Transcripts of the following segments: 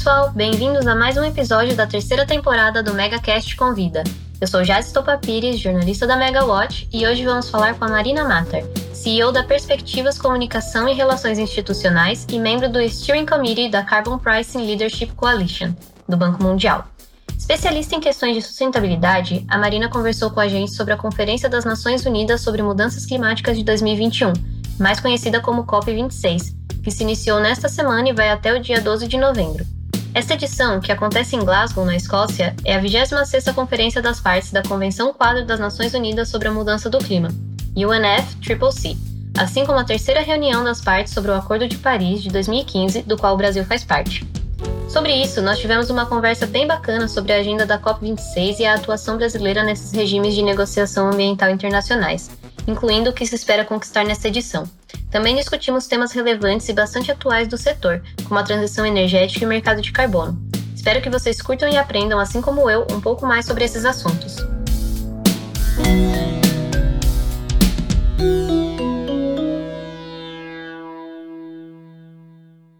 pessoal, bem-vindos a mais um episódio da terceira temporada do MegaCast Convida. Eu sou Jazz Topapires, jornalista da Megawatch, e hoje vamos falar com a Marina Matar, CEO da Perspectivas Comunicação e Relações Institucionais e membro do Steering Committee da Carbon Pricing Leadership Coalition, do Banco Mundial. Especialista em questões de sustentabilidade, a Marina conversou com a gente sobre a Conferência das Nações Unidas sobre Mudanças Climáticas de 2021, mais conhecida como COP26, que se iniciou nesta semana e vai até o dia 12 de novembro. Esta edição, que acontece em Glasgow, na Escócia, é a 26ª Conferência das Partes da Convenção Quadro das Nações Unidas sobre a Mudança do Clima, UNFCCC, assim como a terceira reunião das partes sobre o Acordo de Paris de 2015, do qual o Brasil faz parte. Sobre isso, nós tivemos uma conversa bem bacana sobre a agenda da COP26 e a atuação brasileira nesses regimes de negociação ambiental internacionais, incluindo o que se espera conquistar nesta edição. Também discutimos temas relevantes e bastante atuais do setor, como a transição energética e o mercado de carbono. Espero que vocês curtam e aprendam, assim como eu, um pouco mais sobre esses assuntos.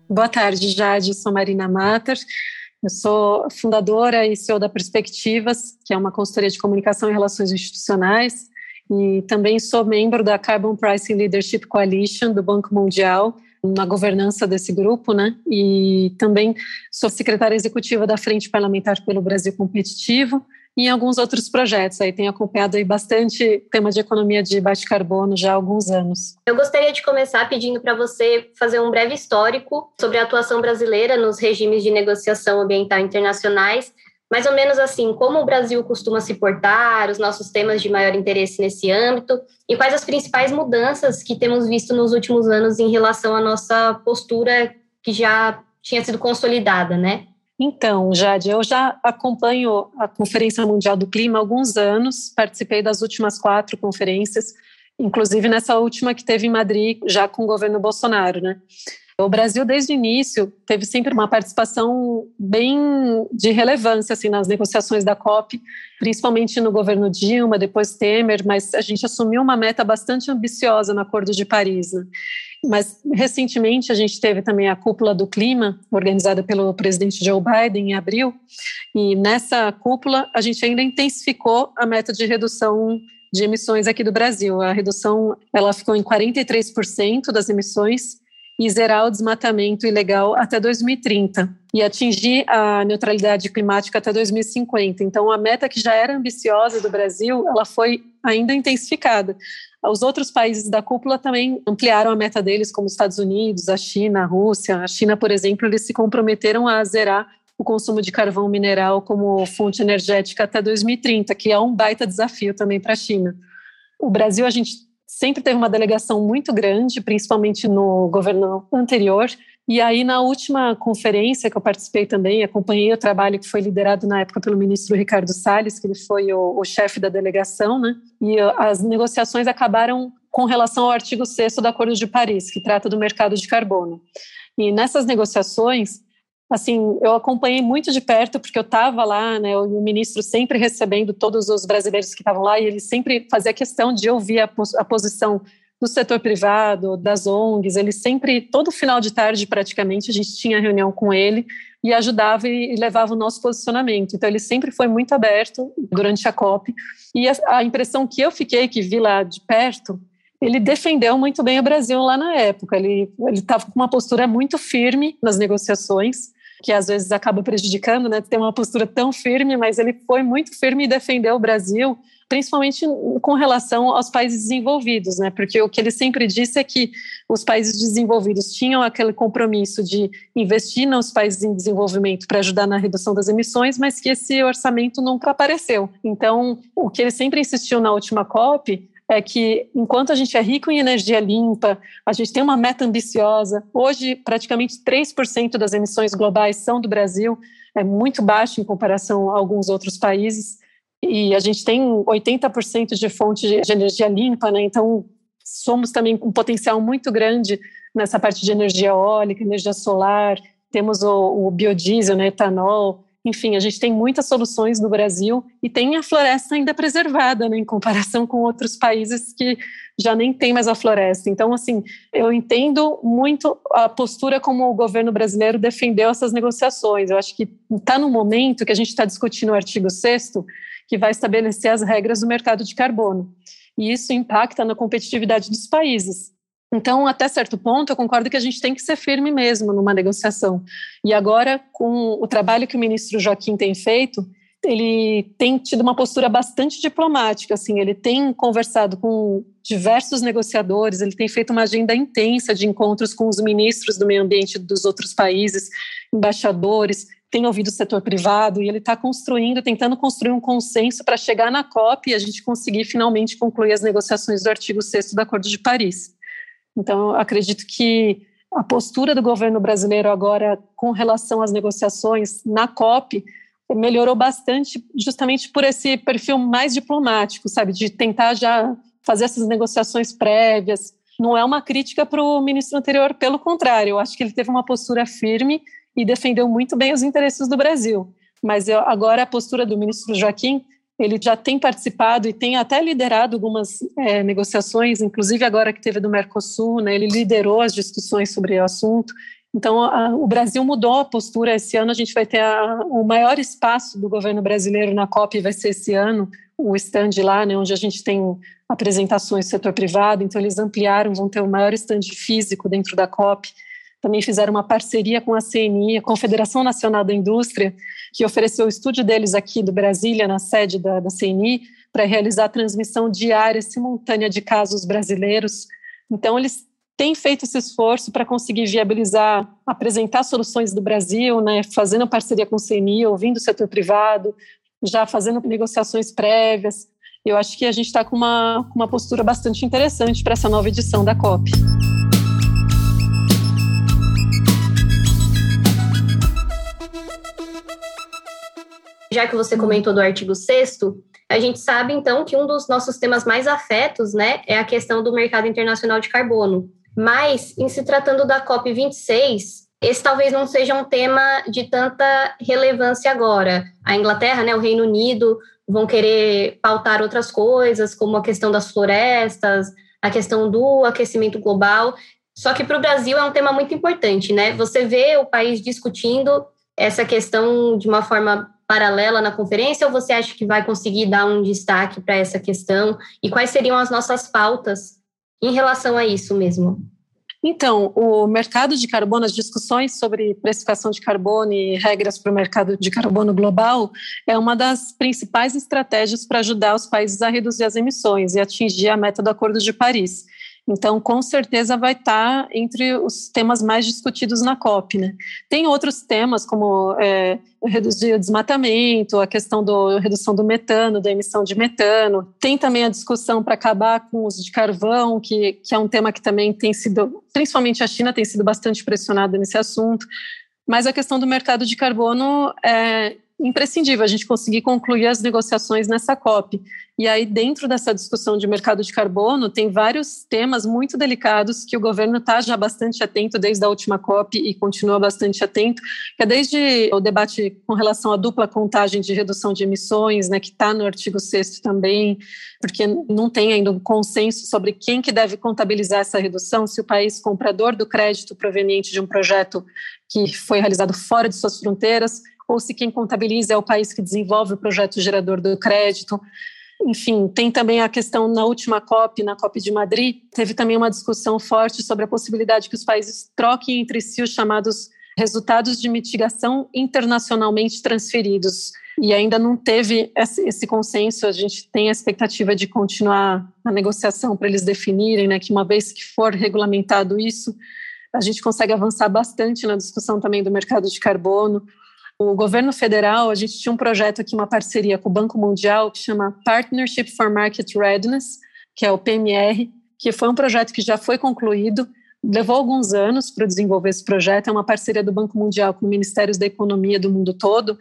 Boa tarde, Jade. Sou Marina Mater. Eu sou fundadora e CEO da Perspectivas, que é uma consultoria de comunicação e relações institucionais, e também sou membro da Carbon Pricing Leadership Coalition do Banco Mundial, na governança desse grupo, né? E também sou secretária executiva da Frente Parlamentar pelo Brasil Competitivo e em alguns outros projetos. Aí tenho acompanhado aí bastante tema de economia de baixo carbono já há alguns anos. Eu gostaria de começar pedindo para você fazer um breve histórico sobre a atuação brasileira nos regimes de negociação ambiental internacionais, mais ou menos assim, como o Brasil costuma se portar, os nossos temas de maior interesse nesse âmbito e quais as principais mudanças que temos visto nos últimos anos em relação à nossa postura que já tinha sido consolidada, né? Então, Jade, eu já acompanho a Conferência Mundial do Clima há alguns anos, participei das últimas quatro conferências, inclusive nessa última que teve em Madrid, já com o governo Bolsonaro, né? O Brasil, desde o início, teve sempre uma participação bem de relevância assim, nas negociações da COP, principalmente no governo Dilma, depois Temer, mas a gente assumiu uma meta bastante ambiciosa no Acordo de Paris. Né? Mas recentemente a gente teve também a cúpula do clima, organizada pelo presidente Joe Biden em abril, e nessa cúpula a gente ainda intensificou a meta de redução de emissões aqui do Brasil. A redução ela ficou em 43% das emissões e zerar o desmatamento ilegal até 2030 e atingir a neutralidade climática até 2050. Então, a meta que já era ambiciosa do Brasil, ela foi ainda intensificada. Os outros países da cúpula também ampliaram a meta deles, como os Estados Unidos, a China, a Rússia. A China, por exemplo, eles se comprometeram a zerar o consumo de carvão mineral como fonte energética até 2030, que é um baita desafio também para a China. O Brasil, a gente sempre teve uma delegação muito grande, principalmente no governo anterior. E aí, na última conferência que eu participei também, acompanhei o trabalho que foi liderado na época pelo ministro Ricardo Salles, que ele foi o, o chefe da delegação, né? E as negociações acabaram com relação ao artigo 6 do Acordo de Paris, que trata do mercado de carbono. E nessas negociações, assim, eu acompanhei muito de perto, porque eu estava lá, né, o ministro sempre recebendo todos os brasileiros que estavam lá, e ele sempre fazia questão de ouvir a, a posição do setor privado, das ONGs, ele sempre, todo final de tarde praticamente, a gente tinha reunião com ele e ajudava e, levava o nosso posicionamento. Então ele sempre foi muito aberto durante a COP. E a, a impressão que eu fiquei, que vi lá de perto, ele defendeu muito bem o Brasil lá na época. Ele estava com uma postura muito firme nas negociações que às vezes acaba prejudicando, né? Ter uma postura tão firme, mas ele foi muito firme e defendeu o Brasil, principalmente com relação aos países desenvolvidos, né? Porque o que ele sempre disse é que os países desenvolvidos tinham aquele compromisso de investir nos países em desenvolvimento para ajudar na redução das emissões, mas que esse orçamento nunca apareceu. Então, o que ele sempre insistiu na última COP é que enquanto a gente é rico em energia limpa, a gente tem uma meta ambiciosa. Hoje, praticamente 3% das emissões globais são do Brasil, é muito baixo em comparação a alguns outros países. E a gente tem 80% de fonte de energia limpa, né? Então, somos também um potencial muito grande nessa parte de energia eólica, energia solar. Temos o, o biodiesel, né, etanol, enfim, a gente tem muitas soluções no Brasil e tem a floresta ainda preservada, né, em comparação com outros países que já nem tem mais a floresta. Então, assim, eu entendo muito a postura como o governo brasileiro defendeu essas negociações. Eu acho que está no momento que a gente está discutindo o artigo 6 que vai estabelecer as regras do mercado de carbono. E isso impacta na competitividade dos países. Então, até certo ponto, eu concordo que a gente tem que ser firme mesmo numa negociação. E agora, com o trabalho que o ministro Joaquim tem feito, ele tem tido uma postura bastante diplomática, assim, ele tem conversado com diversos negociadores, ele tem feito uma agenda intensa de encontros com os ministros do meio ambiente dos outros países, embaixadores, tem ouvido o setor privado e ele está construindo, tentando construir um consenso para chegar na COP e a gente conseguir finalmente concluir as negociações do artigo 6 do Acordo de Paris. Então, acredito que a postura do governo brasileiro agora com relação às negociações na COP melhorou bastante justamente por esse perfil mais diplomático, sabe, de tentar já fazer essas negociações prévias. Não é uma crítica para o ministro anterior, pelo contrário, eu acho que ele teve uma postura firme e defendeu muito bem os interesses do Brasil. Mas eu, agora a postura do ministro Joaquim ele já tem participado e tem até liderado algumas é, negociações, inclusive agora que teve do Mercosul, né, ele liderou as discussões sobre o assunto. Então, a, o Brasil mudou a postura. Esse ano a gente vai ter a, o maior espaço do governo brasileiro na COP, vai ser esse ano, o stand lá, né, onde a gente tem apresentações do setor privado. Então, eles ampliaram, vão ter o maior stand físico dentro da COP também fizeram uma parceria com a CNI, a Confederação Nacional da Indústria, que ofereceu o estúdio deles aqui do Brasília, na sede da, da CNI, para realizar a transmissão diária, simultânea de casos brasileiros. Então, eles têm feito esse esforço para conseguir viabilizar, apresentar soluções do Brasil, né, fazendo parceria com o CNI, ouvindo o setor privado, já fazendo negociações prévias. Eu acho que a gente está com uma, uma postura bastante interessante para essa nova edição da COP. Já que você comentou do artigo 6 a gente sabe então que um dos nossos temas mais afetos, né, é a questão do mercado internacional de carbono. Mas em se tratando da COP 26, esse talvez não seja um tema de tanta relevância agora. A Inglaterra, né, o Reino Unido vão querer pautar outras coisas, como a questão das florestas, a questão do aquecimento global. Só que para o Brasil é um tema muito importante, né? Você vê o país discutindo essa questão de uma forma paralela na conferência ou você acha que vai conseguir dar um destaque para essa questão? E quais seriam as nossas pautas em relação a isso mesmo? Então, o mercado de carbono, as discussões sobre precificação de carbono e regras para o mercado de carbono global é uma das principais estratégias para ajudar os países a reduzir as emissões e atingir a meta do Acordo de Paris. Então, com certeza vai estar entre os temas mais discutidos na COP. Né? Tem outros temas, como é, reduzir o desmatamento, a questão da redução do metano, da emissão de metano. Tem também a discussão para acabar com o uso de carvão, que, que é um tema que também tem sido, principalmente a China tem sido bastante pressionada nesse assunto. Mas a questão do mercado de carbono é imprescindível a gente conseguir concluir as negociações nessa COP. E aí, dentro dessa discussão de mercado de carbono, tem vários temas muito delicados que o governo está já bastante atento desde a última COP e continua bastante atento, que é desde o debate com relação à dupla contagem de redução de emissões, né, que está no artigo 6 também, porque não tem ainda um consenso sobre quem que deve contabilizar essa redução, se o país comprador do crédito proveniente de um projeto que foi realizado fora de suas fronteiras, ou se quem contabiliza é o país que desenvolve o projeto gerador do crédito. Enfim, tem também a questão na última COP, na COP de Madrid, teve também uma discussão forte sobre a possibilidade que os países troquem entre si os chamados resultados de mitigação internacionalmente transferidos. E ainda não teve esse, consenso. A gente tem a expectativa de continuar a negociação para eles definirem, né, que uma vez que for regulamentado isso, a gente consegue avançar bastante na discussão também do mercado de carbono o governo federal, a gente tinha um projeto aqui, uma parceria com o Banco Mundial, que chama Partnership for Market Readiness, que é o PMR, que foi um projeto que já foi concluído, levou alguns anos para desenvolver esse projeto, é uma parceria do Banco Mundial com ministérios da economia do mundo todo,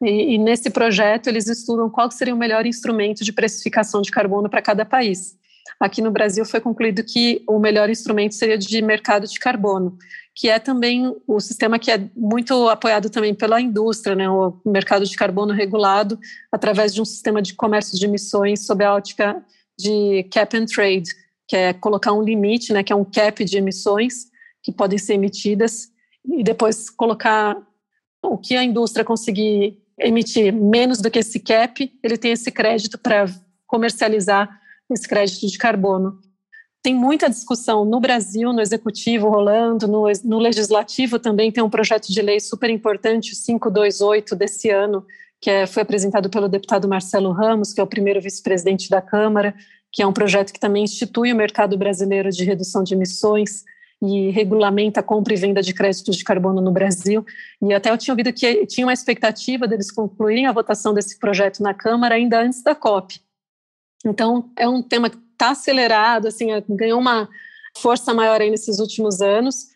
e, e nesse projeto eles estudam qual seria o melhor instrumento de precificação de carbono para cada país. Aqui no Brasil foi concluído que o melhor instrumento seria de mercado de carbono. Que é também o sistema que é muito apoiado também pela indústria, né, o mercado de carbono regulado, através de um sistema de comércio de emissões sob a ótica de cap and trade, que é colocar um limite, né, que é um cap de emissões que podem ser emitidas, e depois colocar o que a indústria conseguir emitir menos do que esse cap, ele tem esse crédito para comercializar esse crédito de carbono. Tem muita discussão no Brasil, no executivo rolando, no, no legislativo também tem um projeto de lei super importante, o 528 desse ano, que é, foi apresentado pelo deputado Marcelo Ramos, que é o primeiro vice-presidente da Câmara, que é um projeto que também institui o mercado brasileiro de redução de emissões e regulamenta a compra e venda de créditos de carbono no Brasil. E até eu tinha ouvido que tinha uma expectativa deles concluírem a votação desse projeto na Câmara ainda antes da COP. Então, é um tema que está acelerado, assim, é, ganhou uma força maior aí nesses últimos anos.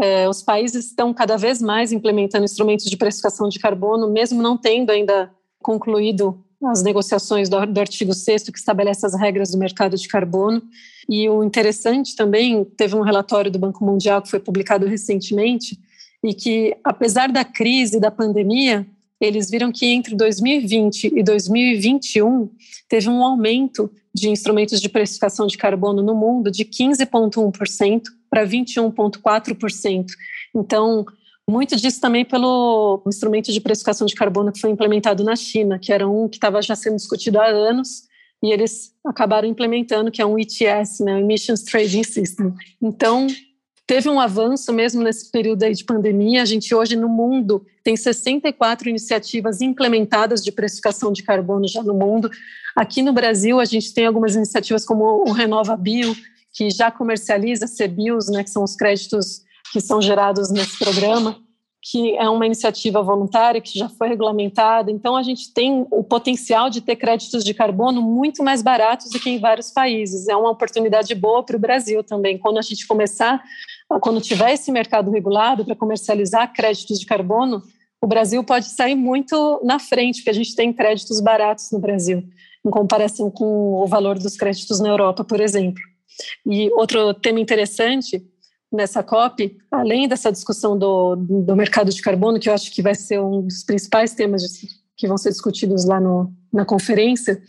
É, os países estão cada vez mais implementando instrumentos de precificação de carbono, mesmo não tendo ainda concluído as negociações do, do artigo 6 que estabelece as regras do mercado de carbono. E o interessante também, teve um relatório do Banco Mundial que foi publicado recentemente, e que, apesar da crise da pandemia, eles viram que entre 2020 e 2021 teve um aumento de instrumentos de precificação de carbono no mundo de 15,1% para 21,4%. Então, muito disso também pelo instrumento de precificação de carbono que foi implementado na China, que era um que estava já sendo discutido há anos, e eles acabaram implementando, que é um ETS, né, Emissions Trading System. Então, teve um avanço mesmo nesse período aí de pandemia. A gente hoje no mundo tem 64 iniciativas implementadas de precificação de carbono já no mundo. Aqui no Brasil a gente tem algumas iniciativas como o Renova Bio, que já comercializa CBIOS, né, que são os créditos que são gerados nesse programa, que é uma iniciativa voluntária que já foi regulamentada. Então a gente tem o potencial de ter créditos de carbono muito mais baratos do que em vários países. É uma oportunidade boa para o Brasil também. Quando a gente começar quando tiver esse mercado regulado para comercializar créditos de carbono, o Brasil pode sair muito na frente, porque a gente tem créditos baratos no Brasil, em comparação com o valor dos créditos na Europa, por exemplo. E outro tema interessante nessa COP, além dessa discussão do, do mercado de carbono, que eu acho que vai ser um dos principais temas que vão ser discutidos lá no, na conferência,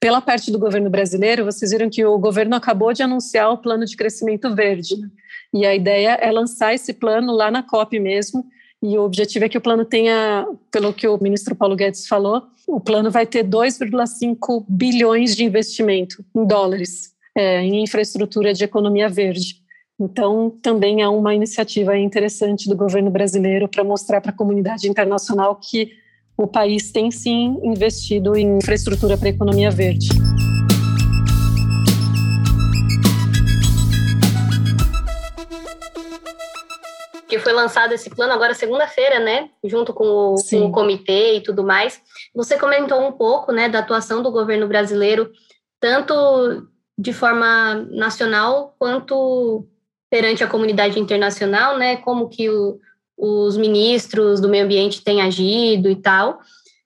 pela parte do governo brasileiro, vocês viram que o governo acabou de anunciar o plano de crescimento verde. Né? E a ideia é lançar esse plano lá na COP mesmo. E o objetivo é que o plano tenha, pelo que o ministro Paulo Guedes falou, o plano vai ter 2,5 bilhões de investimento em dólares é, em infraestrutura de economia verde. Então, também é uma iniciativa interessante do governo brasileiro para mostrar para a comunidade internacional que o país tem sim investido em infraestrutura para a economia verde. que foi lançado esse plano agora segunda-feira, né? Junto com o, com o, comitê e tudo mais. Você comentou um pouco, né, da atuação do governo brasileiro, tanto de forma nacional quanto perante a comunidade internacional, né? Como que o, os ministros do meio ambiente têm agido e tal.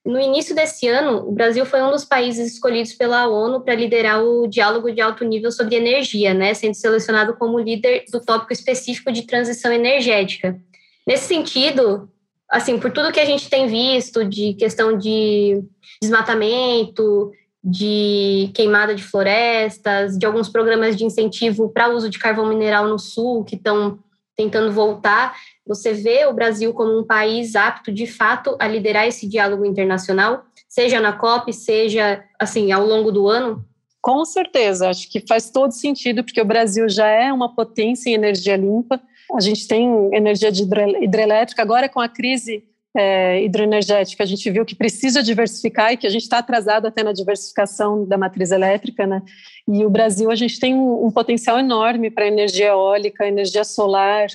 No início desse ano, o Brasil foi um dos países escolhidos pela ONU para liderar o diálogo de alto nível sobre energia, né, sendo selecionado como líder do tópico específico de transição energética. Nesse sentido, assim, por tudo que a gente tem visto de questão de desmatamento, de queimada de florestas, de alguns programas de incentivo para uso de carvão mineral no sul que estão tentando voltar, você vê o Brasil como um país apto, de fato, a liderar esse diálogo internacional, seja na COP, seja assim ao longo do ano? Com certeza, acho que faz todo sentido, porque o Brasil já é uma potência em energia limpa. A gente tem energia hidrelétrica, agora com a crise é, hidroenergética, a gente viu que precisa diversificar e que a gente está atrasado até na diversificação da matriz elétrica, né? E o Brasil, a gente tem um, um potencial enorme para energia eólica, energia solar,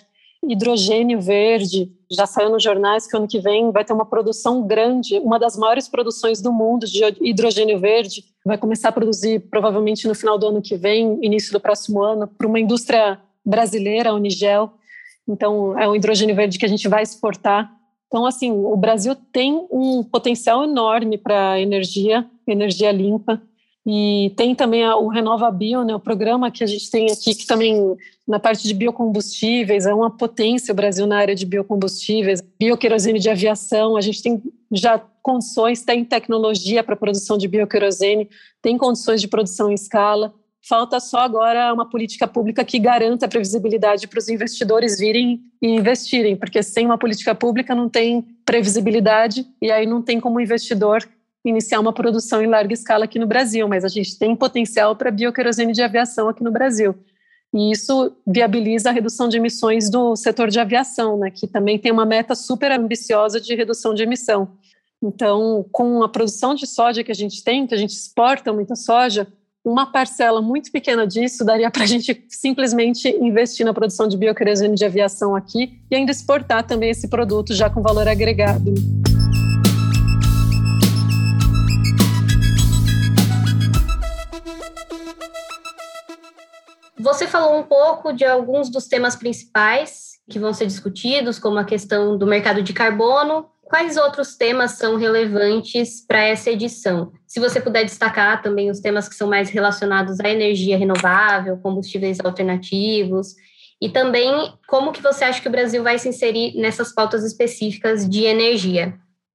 hidrogênio verde. Já saiu nos jornais que ano que vem vai ter uma produção grande, uma das maiores produções do mundo de hidrogênio verde. Vai começar a produzir provavelmente no final do ano que vem, início do próximo ano, para uma indústria brasileira, a Unigel. Então, é um hidrogênio verde que a gente vai exportar. Então, assim, o Brasil tem um potencial enorme para energia, energia limpa. E tem também a, o Renova Bio, né, o programa que a gente tem aqui, que também na parte de biocombustíveis é uma potência o Brasil na área de biocombustíveis, bioquerosene de aviação, a gente tem já condições, tem tecnologia para produção de bioquerosene, tem condições de produção em escala. Falta só agora uma política pública que garanta a previsibilidade para os investidores virem e investirem, porque sem uma política pública não tem previsibilidade e aí não tem como investidor iniciar uma produção em larga escala aqui no Brasil, mas a gente tem potencial para bioquerosene de aviação aqui no Brasil. E isso viabiliza a redução de emissões do setor de aviação, né, que também tem uma meta super ambiciosa de redução de emissão. Então, com a produção de soja que a gente tem, que a gente exporta muita soja, uma parcela muito pequena disso daria para a gente simplesmente investir na produção de bioquerosene de aviação aqui e ainda exportar também esse produto já com valor agregado. Você falou um pouco de alguns dos temas principais que vão ser discutidos, como a questão do mercado de carbono. Quais outros temas são relevantes para essa edição? Se você puder destacar também os temas que são mais relacionados à energia renovável, combustíveis alternativos, e também como que você acha que o Brasil vai se inserir nessas pautas específicas de energia?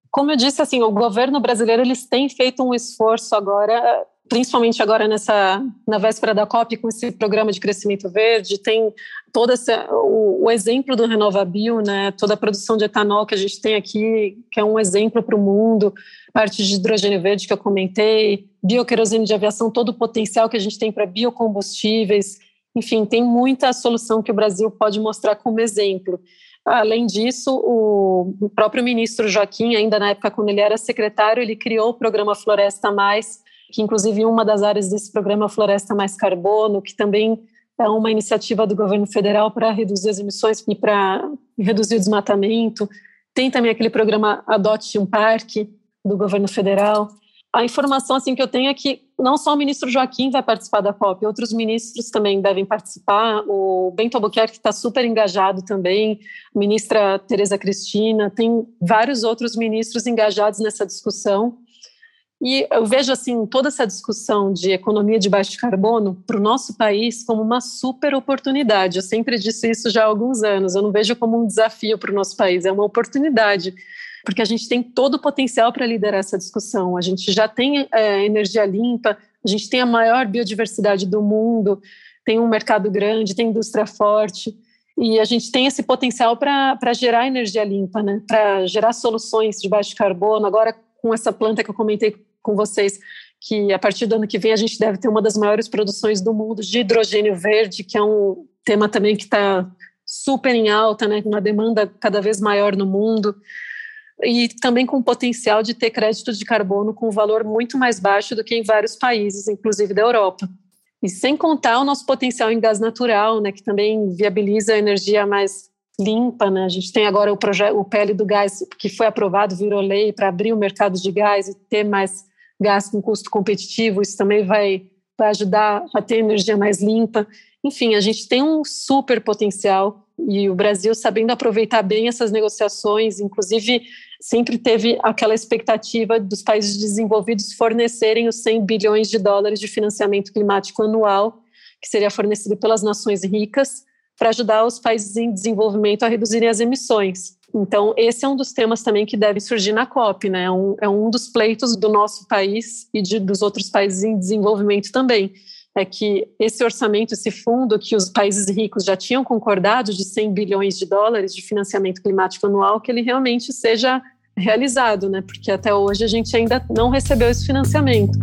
Como eu disse, assim, o governo brasileiro eles têm feito um esforço agora principalmente agora nessa na véspera da COP com esse programa de crescimento verde, tem todo esse, o, o exemplo do RenovaBio, né, toda a produção de etanol que a gente tem aqui, que é um exemplo para o mundo, parte de hidrogênio verde que eu comentei, bioquerosene de aviação, todo o potencial que a gente tem para biocombustíveis, enfim, tem muita solução que o Brasil pode mostrar como exemplo. Além disso, o próprio ministro Joaquim, ainda na época quando ele era secretário, ele criou o programa Floresta Mais, que inclusive uma das áreas desse programa é Floresta Mais Carbono, que também é uma iniciativa do governo federal para reduzir as emissões e para reduzir o desmatamento. Tem também aquele programa Adote um Parque do governo federal. A informação assim que eu tenho é que não só o ministro Joaquim vai participar da COP, outros ministros também devem participar. O Bento Albuquerque está super engajado também, a ministra Tereza Cristina, tem vários outros ministros engajados nessa discussão. E eu vejo assim toda essa discussão de economia de baixo carbono para o nosso país como uma super oportunidade. Eu sempre disse isso já há alguns anos. Eu não vejo como um desafio para o nosso país, é uma oportunidade, porque a gente tem todo o potencial para liderar essa discussão. A gente já tem é, energia limpa, a gente tem a maior biodiversidade do mundo, tem um mercado grande, tem indústria forte. E a gente tem esse potencial para gerar energia limpa, né? para gerar soluções de baixo carbono. Agora, com essa planta que eu comentei com vocês que a partir do ano que vem a gente deve ter uma das maiores produções do mundo de hidrogênio verde, que é um tema também que está super em alta, né, uma demanda cada vez maior no mundo, e também com o potencial de ter crédito de carbono com um valor muito mais baixo do que em vários países, inclusive da Europa. E sem contar o nosso potencial em gás natural, né, que também viabiliza a energia mais limpa, né? A gente tem agora o projeto, o PL do gás que foi aprovado, virou lei para abrir o mercado de gás e ter mais gás com custo competitivo, isso também vai, vai ajudar a ter energia mais limpa. Enfim, a gente tem um super potencial e o Brasil, sabendo aproveitar bem essas negociações, inclusive sempre teve aquela expectativa dos países desenvolvidos fornecerem os 100 bilhões de dólares de financiamento climático anual, que seria fornecido pelas nações ricas, para ajudar os países em desenvolvimento a reduzirem as emissões. Então, esse é um dos temas também que deve surgir na COP, né? Um, é um dos pleitos do nosso país e de, dos outros países em desenvolvimento também. É que esse orçamento, esse fundo que os países ricos já tinham concordado de 100 bilhões de dólares de financiamento climático anual, que ele realmente seja realizado, né? Porque até hoje a gente ainda não recebeu esse financiamento.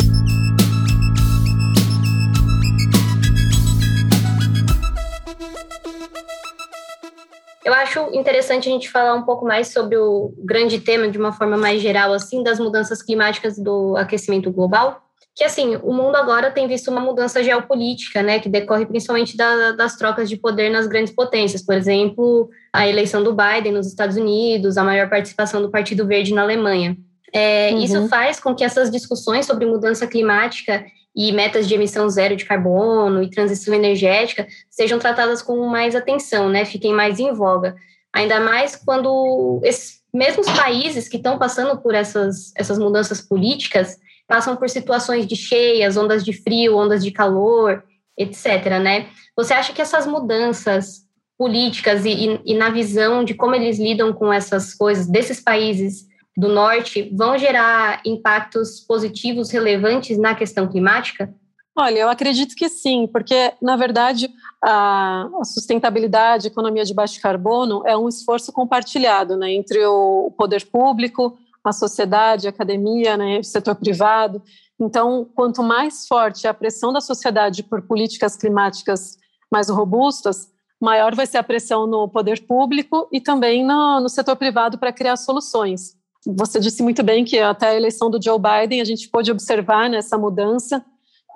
Eu acho interessante a gente falar um pouco mais sobre o grande tema, de uma forma mais geral, assim, das mudanças climáticas do aquecimento global. Que, assim, o mundo agora tem visto uma mudança geopolítica, né, que decorre principalmente da, das trocas de poder nas grandes potências. Por exemplo, a eleição do Biden nos Estados Unidos, a maior participação do Partido Verde na Alemanha. É, uhum. Isso faz com que essas discussões sobre mudança climática e metas de emissão zero de carbono e transição energética sejam tratadas com mais atenção, né? Fiquem mais em voga. Ainda mais quando esses mesmos países que estão passando por essas, essas mudanças políticas passam por situações de cheias, ondas de frio, ondas de calor, etc. Né? Você acha que essas mudanças políticas e, e, e na visão de como eles lidam com essas coisas desses países do norte vão gerar impactos positivos relevantes na questão climática? Olha, eu acredito que sim, porque, na verdade, a, sustentabilidade, a economia de baixo carbono é um esforço compartilhado né, entre o poder público, a sociedade, a academia, né, o setor privado. Então, quanto mais forte a pressão da sociedade por políticas climáticas mais robustas, maior vai ser a pressão no poder público e também no, no setor privado para criar soluções. Você disse muito bem que até a eleição do Joe Biden a gente pôde observar nessa mudança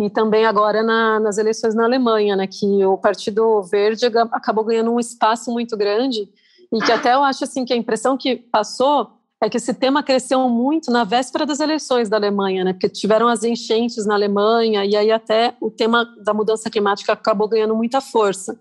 e também agora na, nas eleições na Alemanha, né, que o Partido Verde acabou ganhando um espaço muito grande e que até eu acho assim que a impressão que passou é que esse tema cresceu muito na véspera das eleições da Alemanha, né? Porque tiveram as enchentes na Alemanha e aí até o tema da mudança climática acabou ganhando muita força.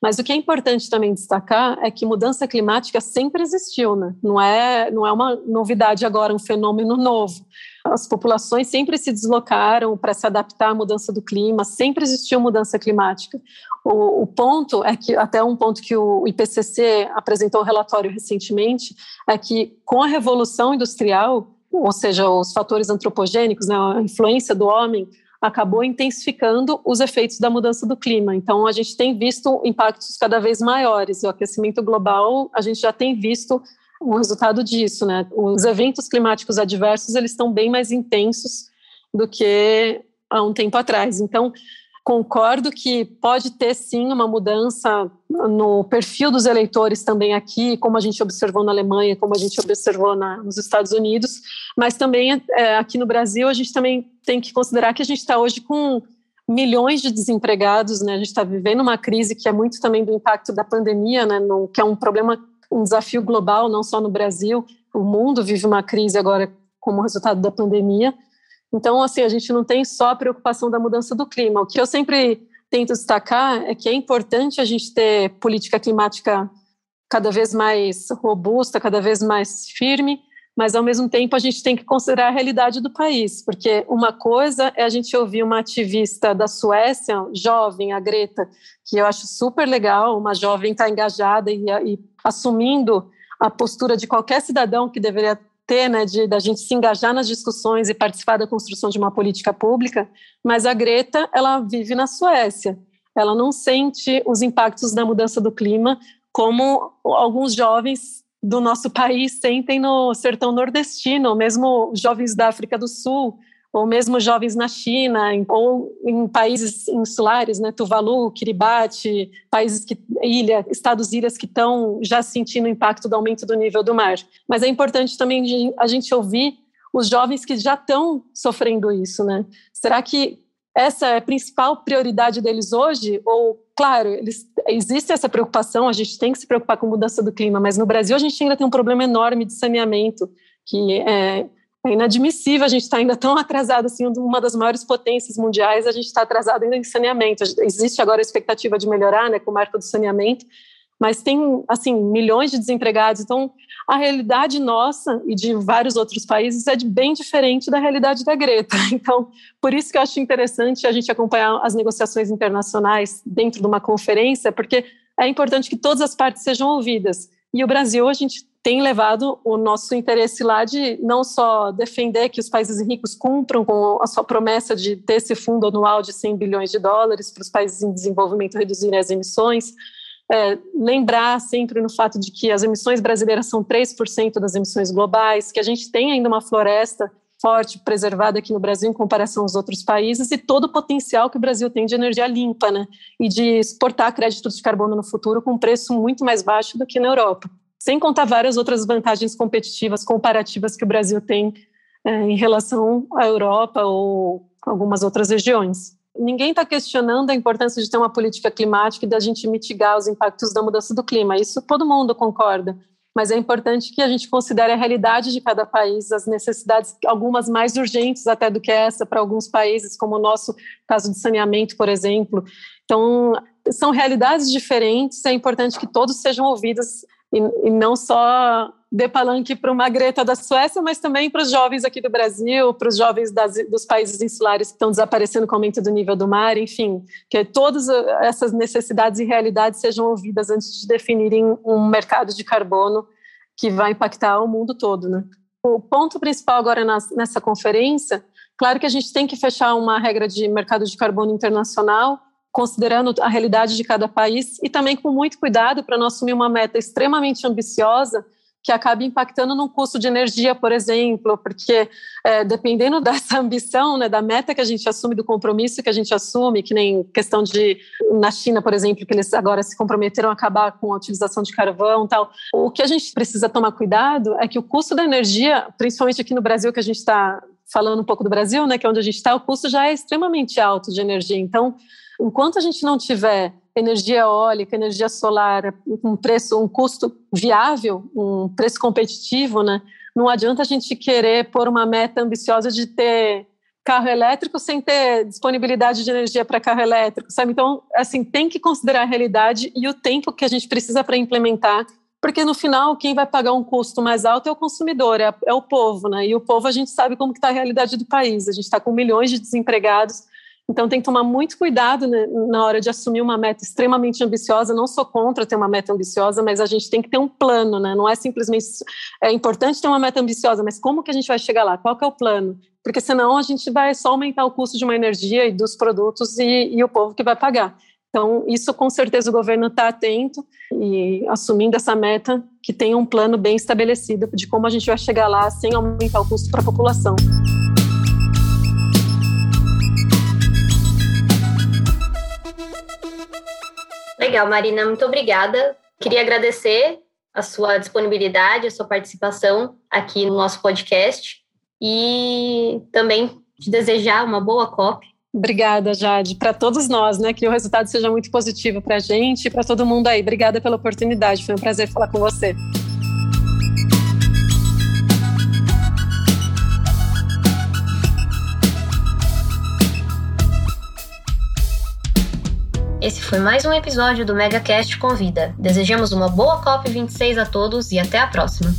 Mas o que é importante também destacar é que mudança climática sempre existiu, né? Não é, não é uma novidade agora, um fenômeno novo. As populações sempre se deslocaram para se adaptar à mudança do clima, sempre existiu mudança climática. O, o, ponto é que, até um ponto que o IPCC apresentou um relatório recentemente, é que com a revolução industrial, ou seja, os fatores antropogênicos, né, a influência do homem, acabou intensificando os efeitos da mudança do clima. Então, a gente tem visto impactos cada vez maiores. O aquecimento global, a gente já tem visto o resultado disso, né? Os eventos climáticos adversos, eles estão bem mais intensos do que há um tempo atrás. Então, concordo que pode ter sim uma mudança no perfil dos eleitores também aqui, como a gente observou na Alemanha, como a gente observou na, nos Estados Unidos, mas também é, aqui no Brasil a gente também tem que considerar que a gente está hoje com milhões de desempregados, né? A gente está vivendo uma crise que é muito também do impacto da pandemia, né? No, que é um problema, um desafio global, não só no Brasil. O mundo vive uma crise agora como resultado da pandemia. Então, assim, a gente não tem só a preocupação da mudança do clima. O que eu sempre tento destacar é que é importante a gente ter política climática cada vez mais robusta, cada vez mais firme, mas ao mesmo tempo a gente tem que considerar a realidade do país, porque uma coisa é a gente ouvir uma ativista da Suécia, jovem, a Greta, que eu acho super legal, uma jovem está engajada e, e assumindo a postura de qualquer cidadão que deveria ter, né, de da gente se engajar nas discussões e participar da construção de uma política pública, mas a Greta, ela vive na Suécia. Ela não sente os impactos da mudança do clima como alguns jovens do nosso país sentem no sertão nordestino, mesmo jovens da África do Sul, ou mesmo jovens na China, ou em países insulares, né, Tuvalu, Kiribati, países que ilha, estados ilhas que estão já sentindo o impacto do aumento do nível do mar. Mas é importante também a gente ouvir os jovens que já estão sofrendo isso, né? Será que essa é a principal prioridade deles hoje? Ou, claro, eles, existe essa preocupação, a gente tem que se preocupar com mudança do clima, mas no Brasil a gente ainda tem um problema enorme de saneamento, que é, é inadmissível a gente estar tá ainda tão atrasado assim, uma das maiores potências mundiais, a gente está atrasado ainda em saneamento. Existe agora a expectativa de melhorar, né, com o marco do saneamento, mas tem assim milhões de desempregados. Então, a realidade nossa e de vários outros países é bem diferente da realidade da Greta. Então, por isso que eu acho interessante a gente acompanhar as negociações internacionais dentro de uma conferência, porque é importante que todas as partes sejam ouvidas. E o Brasil, a gente tem levado o nosso interesse lá de não só defender que os países ricos cumpram com a sua promessa de ter esse fundo anual de 100 bilhões de dólares para os países em desenvolvimento reduzirem as emissões, é, lembrar sempre no fato de que as emissões brasileiras são 3% das emissões globais, que a gente tem ainda uma floresta forte, preservada aqui no Brasil em comparação aos outros países e todo o potencial que o Brasil tem de energia limpa, né? E de exportar créditos de carbono no futuro com um preço muito mais baixo do que na Europa sem contar várias outras vantagens competitivas, comparativas que o Brasil tem é, em relação à Europa ou algumas outras regiões. Ninguém está questionando a importância de ter uma política climática e da gente mitigar os impactos da mudança do clima. Isso todo mundo concorda. Mas é importante que a gente considere a realidade de cada país, as necessidades, algumas mais urgentes até do que essa para alguns países, como o nosso caso de saneamento, por exemplo. Então, são realidades diferentes, é importante que todos sejam ouvidos e, e não só de palanque para uma Greta da Suécia, mas também para os jovens aqui do Brasil, para os jovens das, dos países insulares que estão desaparecendo com o aumento do nível do mar, enfim, que todas essas necessidades e realidades sejam ouvidas antes de definirem um mercado de carbono que vai impactar o mundo todo, né? O ponto principal agora nessa conferência, claro que a gente tem que fechar uma regra de mercado de carbono internacional, considerando a realidade de cada país e também com muito cuidado para não assumir uma meta extremamente ambiciosa que acabe impactando no custo de energia, por exemplo, porque é, dependendo dessa ambição, né, da meta que a gente assume, do compromisso que a gente assume, que nem questão de na China, por exemplo, que eles agora se comprometeram a acabar com a utilização de carvão, tal. O que a gente precisa tomar cuidado é que o custo da energia, principalmente aqui no Brasil, que a gente está falando um pouco do Brasil, né, que é onde a gente está, o custo já é extremamente alto de energia. Então, enquanto a gente não tiver energia eólica, energia solar, um preço, um custo viável, um preço competitivo, né? Não adianta a gente querer pôr uma meta ambiciosa de ter carro elétrico sem ter disponibilidade de energia para carro elétrico, sabe? Então, assim, tem que considerar a realidade e o tempo que a gente precisa para implementar, porque no final quem vai pagar um custo mais alto é o consumidor, é, é o povo, né? E o povo a gente sabe como está a realidade do país. A gente está com milhões de desempregados então tem que tomar muito cuidado né, na hora de assumir uma meta extremamente ambiciosa. Não sou contra ter uma meta ambiciosa, mas a gente tem que ter um plano, né? Não é simplesmente é importante ter uma meta ambiciosa, mas como que a gente vai chegar lá? Qual que é o plano? Porque senão a gente vai só aumentar o custo de uma energia e dos produtos e, e o povo que vai pagar. Então, isso com certeza o governo está atento e assumindo essa meta que tenha um plano bem estabelecido de como a gente vai chegar lá sem aumentar o custo para a população. Legal, Marina, muito obrigada. Queria agradecer a sua disponibilidade, a sua participação aqui no nosso podcast e também te desejar uma boa COP. Obrigada, Jade, para todos nós, né? Que o resultado seja muito positivo para a gente e para todo mundo aí. Obrigada pela oportunidade, foi um prazer falar com você. Esse foi mais um episódio do MegaCast Convida. Desejamos uma boa COP26 a todos e até a próxima.